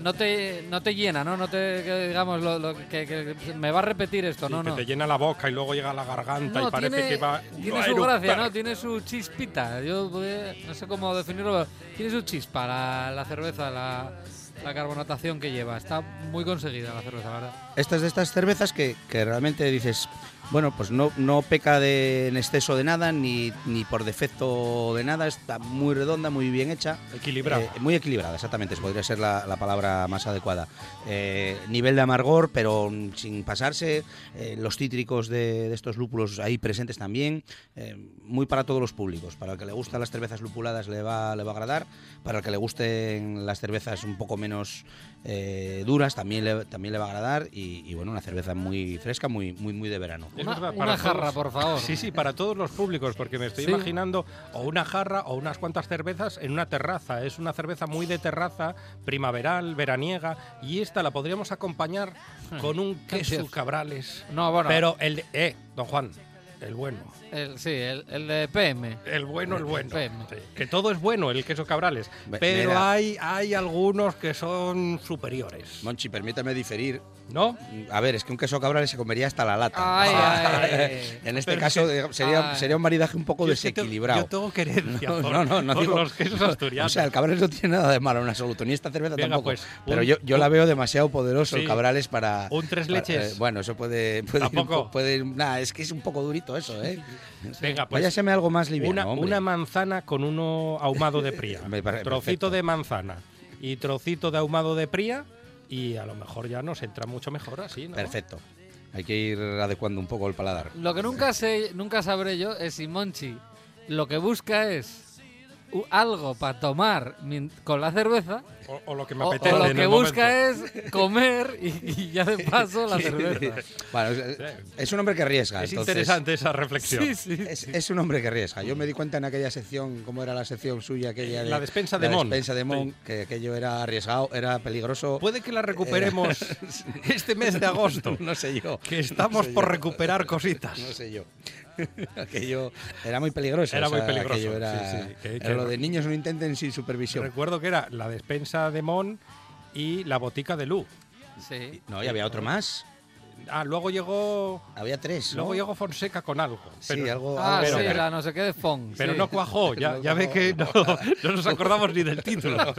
no, te, no te llena, ¿no? No te, que digamos, lo, lo que, que me va a repetir esto, Sí, no, que no. te llena la boca y luego llega a la garganta No, y parece tiene, que va. tiene su gracia. ¿no? Tiene su chispita. Yo eh, no sé cómo definirlo, pero tiene su chispa la, la cerveza, la, la carbonatación que lleva. Está muy conseguida la cerveza, la verdad. Esta es de estas cervezas que, que realmente dices, bueno, pues no, no peca de, en exceso de nada, ni, ni por defecto de nada, está muy redonda, muy bien hecha. Equilibrada. Eh, muy equilibrada, exactamente, podría ser la, la palabra más adecuada. Eh, nivel de amargor, pero sin pasarse. eh, los cítricos de, de estos lúpulos ahí presentes también. muy para todos los públicos. Para el que le gustan las cervezas lupuladas le va, le va a agradar. Para el que le gusten las cervezas un poco menos duras también le, también le va a agradar. Y, y, bueno, una cerveza muy fresca, muy, muy, muy de verano. Una- verdad, una para jarra, por favor. Sí, sí, para todos los públicos, porque me estoy Sí. imaginando o una jarra o unas cuantas cervezas en una terraza. Es una cerveza muy de terraza, primaveral, veraniega, y esta la podríamos acompañar con un queso cabrales. No, bueno. Pero el de, eh, don Juan, el bueno. El, sí, el, el de PM. El bueno, el bueno. PM. Sí, Que todo es bueno, el queso cabrales. Pero mira. hay, hay algunos que son superiores. Monchi, permítame diferir. ¿No? A ver, es que un queso cabrales se comería hasta la lata. Ay, ay. en este Pero caso que- sería, Ay. sería un maridaje un poco Yo es que tengo- desequilibrado. yo tengo querencia No, por- no, no, no por digo- los quesos asturianos. O sea, el cabrales no tiene nada de malo en absoluto, ni esta cerveza Venga, tampoco. pues, pero un- yo, yo la veo demasiado poderoso Sí. el cabrales para. Un tres para- leches. eh, bueno, eso puede. puede ir puede ir- nah, es que es un poco durito eso, ¿eh? Venga, pues Váyaseme algo más liviano. una, hombre. una manzana con uno ahumado de pría. Me parece trocito perfecto. de manzana y trocito de ahumado de pría y a lo mejor ya nos entra mucho mejor así, ¿no? Perfecto. Hay que ir adecuando un poco el paladar. Lo que nunca sé, nunca sabré yo es si Monchi lo que busca es algo para tomar con la cerveza O, o lo que me o, o apetece lo en que el busca momento. es comer y, y ya de paso la Sí. cerveza. Bueno, es, es un hombre que arriesga. Es entonces- interesante esa reflexión. Sí, sí. Es, es un hombre que arriesga. Yo me di cuenta en aquella sección, cómo era la sección suya, aquella La despensa de la Mon. despensa de Mon, Sí. que aquello era arriesgado, era peligroso. Puede que la recuperemos este mes de agosto. No sé yo. Que estamos No sé por yo. recuperar cositas. No sé yo. aquello era muy peligroso. Era o sea, muy peligroso, era, sí, sí, que- era que- lo de niños no intenten sin supervisión. Recuerdo que era la despensa de Mon y la botica de Lu. Sí. No, y había otro más. Ah, luego llegó. Había tres. ¿no? Luego llegó Fonseca con algo. Pero, Sí, algo. Ah, algo sí, pero- la no sé qué de Fong. pero sí. no cuajó. Ya, ya ve que no, no nos acordamos ni del título.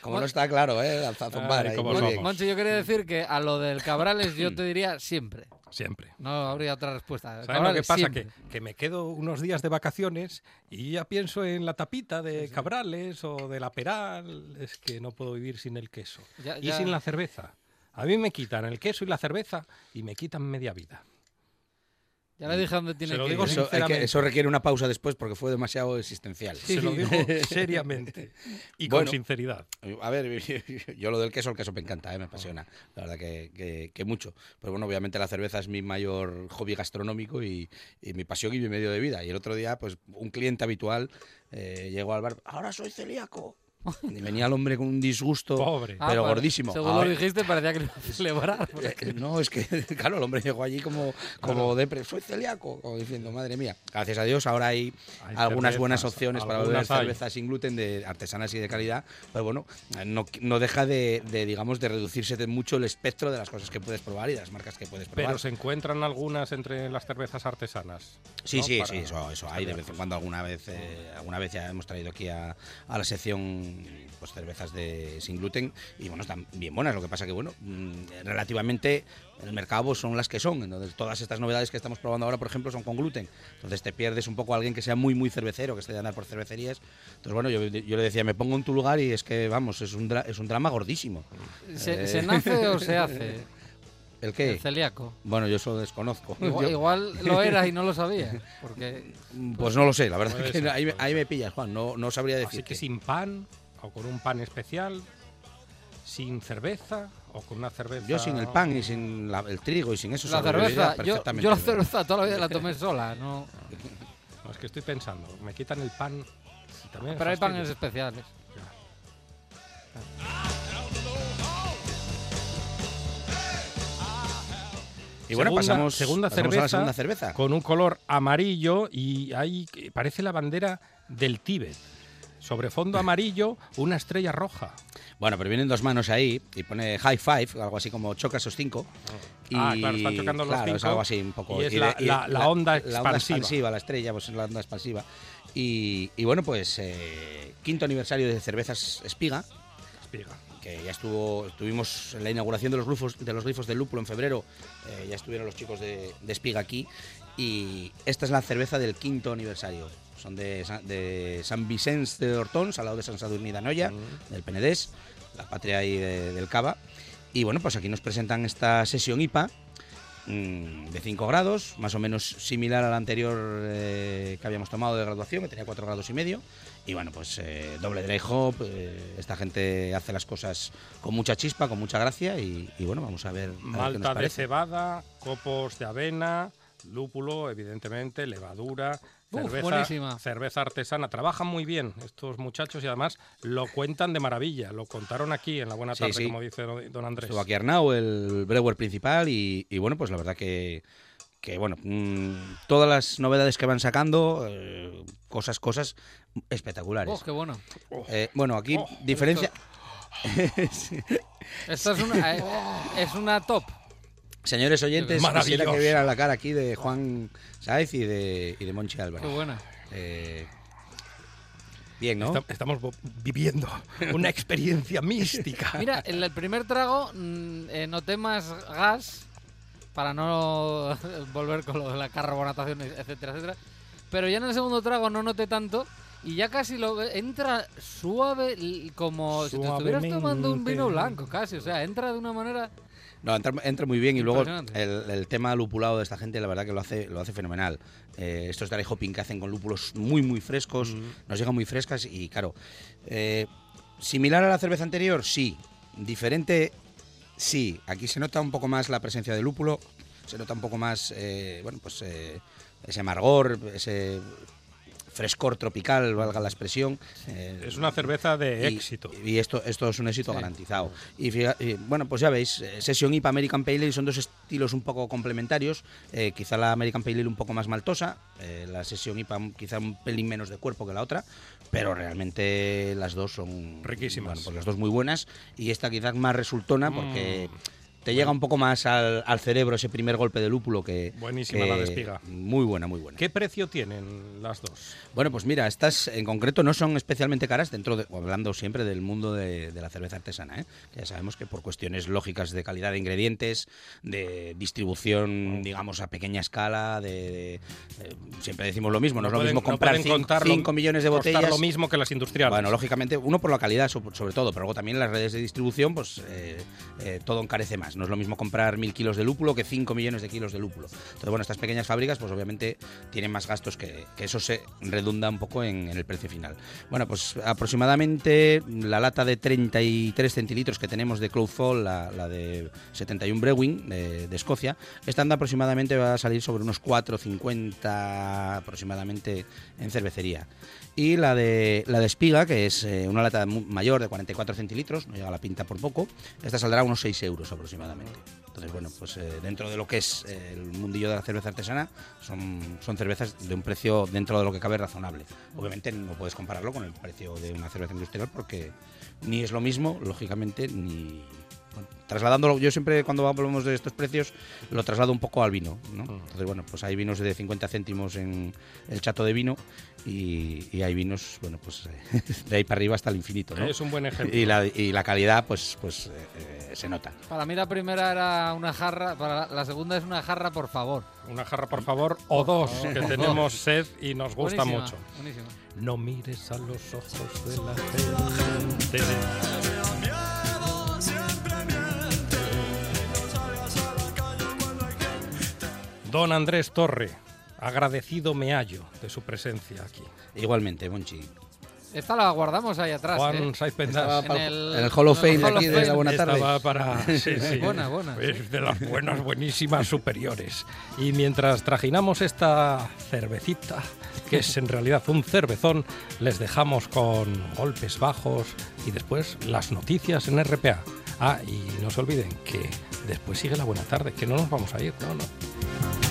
Como no está claro, ¿eh? Al zumbar Ay, ahí, cómo muy somos. bien. Monchi, yo quería decir que a lo del Cabrales yo te diría siempre. Siempre. No habría otra respuesta. ¿Sabes lo que pasa? Que, que me quedo unos días de vacaciones y ya pienso en la tapita de Cabrales o de la Peral. Es que no puedo vivir sin el queso. Ya- Y sin la cerveza. A mí me quitan el queso y la cerveza y me quitan media vida. Ya le dije dónde tiene Se lo que digo ir. Eso, que- requiere una pausa después porque fue demasiado existencial. Se lo digo seriamente y con Bueno. sinceridad. A ver, yo lo del queso, el queso me encanta, ¿eh? me apasiona. La verdad que, que- que mucho. Pero bueno, obviamente la cerveza es mi mayor hobby gastronómico y, y mi pasión y mi medio de vida. Y el otro día, pues un cliente habitual eh, llegó al bar, ahora soy celíaco. Y venía el hombre con un disgusto, Pobre. Ah, pero pues, gordísimo. Según lo dijiste, parecía que lo iba a celebrar. eh, No, es que, claro, el hombre llegó allí como, como depre, soy celíaco, como diciendo, madre mía. Gracias a Dios, ahora hay, Hay algunas buenas opciones para beber cervezas sin gluten, de artesanas y de calidad, pero bueno, no, no deja de, de, digamos, de reducirse de mucho el espectro de las cosas que puedes probar y de las marcas que puedes probar. Pero se encuentran algunas entre las cervezas artesanas. Sí, ¿no? sí, Para sí, eso, eso hay de vez en cuando alguna vez, eh, alguna vez ya hemos traído aquí a, a la sección son pues cervezas de sin gluten y bueno, están bien buenas. Lo que pasa que bueno, mm, relativamente en el mercado pues, son las que son. Entonces todas estas novedades que estamos probando ahora, por ejemplo, son con gluten. Entonces te pierdes un poco a alguien que sea muy muy cervecero, que esté de andar por cervecerías. Entonces bueno, yo, yo le decía, me pongo en tu lugar y es que vamos, es un, dra- es un drama gordísimo. ¿Se, Eh, se nace o se hace? ¿El qué? El celíaco. Bueno, yo eso desconozco. Igual, Yo- igual lo era y no lo sabía. Porque Pues no lo sé, la verdad Puede que ser, ahí me pillas, Juan, no, no sabría decir. Así que sin pan, o con un pan especial, sin cerveza, o con una cerveza. Yo sin el pan y sin la- el trigo y sin eso la cerveza, yo, perfectamente yo la cerveza toda la vida la tomé sola, no. No, es que estoy pensando, me quitan el pan. también Pero hay panes especiales. Y bueno, Segunda- pasamos, segunda pasamos cerveza, a la segunda cerveza. con un color amarillo y ahí que parece la bandera del Tíbet. Sobre fondo amarillo, una estrella roja. Bueno, pero vienen dos manos ahí y pone high five, algo así como choca esos cinco. Y, Ah, claro, están chocando los claro, es cinco algo así un poco. y es de- la- la- la onda expansiva. expansiva, la estrella, pues es la onda expansiva. Y, bueno, pues eh, quinto aniversario de Cervezas Espiga. Espiga. Que ya estuvo, estuvimos en la inauguración de los grifos, de los grifos del lúpulo en febrero. eh, ya estuvieron los chicos de, de Espiga aquí. Y esta es la cerveza del quinto aniversario. Son de, Sa- de San Vicente de Hortons, al lado de San Sadurní de Anoia, del Penedés, la patria ahí de- del Cava. Y bueno, pues aquí nos presentan esta sesión IPA mm, de 5 grados, más o menos similar a la anterior eh, que habíamos tomado de graduación, que tenía 4 grados y medio. Y bueno, pues eh, doble dry hop, eh, esta gente hace las cosas con mucha chispa, con mucha gracia y, y bueno, vamos a ver, a ver qué nos Malta de parece. cebada, copos de avena, lúpulo, evidentemente, levadura, Uf, cerveza, buenísima. cerveza artesana. Trabajan muy bien estos muchachos y además lo cuentan de maravilla. Lo contaron aquí en la buena Sí, tarde, sí. como dice don Andrés. Estuvo aquí Arnau, el brewer principal, y, y bueno, pues la verdad que, que bueno, mm, todas las novedades que van sacando, eh, cosas, cosas espectaculares. Oh, qué bueno. Eh, bueno, aquí Oh, diferencia... Esta es una, eh, es una top. Señores oyentes, quisiera que vieran la cara aquí de Juan Sáez y de, y de Monchi Álvarez. Qué buena. Eh, bien, ¿no? Esta- estamos viviendo una experiencia mística. Mira, en el primer trago mm, eh, noté más gas para no volver con lo de la carbonatación, etcétera, etcétera. Pero ya en el segundo trago no noté tanto y ya casi lo ve- entra suave como si te estuvieras tomando un vino blanco, casi. O sea, entra de una manera. No, entra, entra muy bien y luego el, el tema lupulado de esta gente, la verdad que lo hace, lo hace fenomenal. Eh, estos dry hopping que hacen con lúpulos muy, muy frescos, nos llegan muy frescas y claro, eh, similar a la cerveza anterior, sí. Diferente, sí. Aquí se nota un poco más la presencia de lúpulo, se nota un poco más, eh, bueno, pues ese amargor, ese frescor tropical, valga la expresión. Eh, Es una cerveza de y- éxito. Y esto, esto es un éxito Sí. garantizado. Y, y, bueno, pues ya veis, eh, Session IPA American Pale Ale son dos estilos un poco complementarios. Eh, quizá la American Pale Ale un poco más maltosa, eh, la Session IPA quizá un pelín menos de cuerpo que la otra, pero realmente las dos son Riquísimas. Bueno, pues las dos muy buenas y esta quizás más resultona porque Mm. Te llega un poco más al, al cerebro ese primer golpe de lúpulo que Buenísima que- la de espiga. Muy buena, muy buena. ¿Qué precio tienen las dos? Bueno, pues mira, estas en concreto no son especialmente caras dentro de, hablando siempre del mundo de, de la cerveza artesana, ¿eh? Que ya sabemos que por cuestiones lógicas de calidad de ingredientes, de distribución, digamos, a pequeña escala, de, de- eh, siempre decimos lo mismo, no, es lo pueden- mismo comprar pueden contar lo- 5 millones de botellas. lo mismo que las industriales. Bueno, lógicamente, uno por la calidad so- sobre todo, pero luego también las redes de distribución, pues eh, eh, todo encarece más. No es lo mismo comprar mil kilos de lúpulo que 5 millones de kilos de lúpulo. Entonces, bueno, estas pequeñas fábricas, pues obviamente tienen más gastos que, eso se redunda un poco en, el precio final. Bueno, pues aproximadamente la lata de 33 centilitros que tenemos de Cloudfall, la, de 71 Brewing de, de Escocia, esta anda aproximadamente va a salir sobre unos 4,50 aproximadamente en cervecería. Y la de, la de Espiga, que es eh, una lata mayor de 44 centilitros, no llega a la pinta por poco, esta saldrá a unos 6 euros aproximadamente. Entonces, bueno, pues eh, dentro de lo que es eh, el mundillo de la cerveza artesana, son, son cervezas de un precio dentro de lo que cabe razonable. Obviamente no puedes compararlo con el precio de una cerveza industrial porque ni es lo mismo, lógicamente, ni, trasladándolo, yo siempre cuando hablamos de estos precios lo traslado un poco al vino, ¿no? Entonces, bueno, pues hay vinos de 50 céntimos en el chato de vino y, y hay vinos, bueno, pues eh, de ahí para arriba hasta el infinito, ¿no? Es un buen ejemplo. Y la, y la calidad, pues, pues eh, eh, se nota. Para mí la primera era una jarra, para la segunda es una jarra, por favor. Una jarra, por favor, o dos, favor. que tenemos sed y nos gusta Buenísima, mucho. buenísima. No mires a los ojos de la gente. Don Andrés Torre, agradecido me hallo de su presencia aquí. Igualmente, Monchi. Esta la guardamos ahí atrás. Juan ¿eh? Estaba para el- en el Hall of Fame de aquí de la Buena Tarde. Estaba para... Sí, sí. Buena, buena, Es de las buenas, buenísimas, superiores. Y mientras trajinamos esta cervecita, que es en realidad un cervezón, les dejamos con golpes bajos y después las noticias en RPA. Ah, y no se olviden que Después sigue la buena tarde, que no nos vamos a ir, no, no.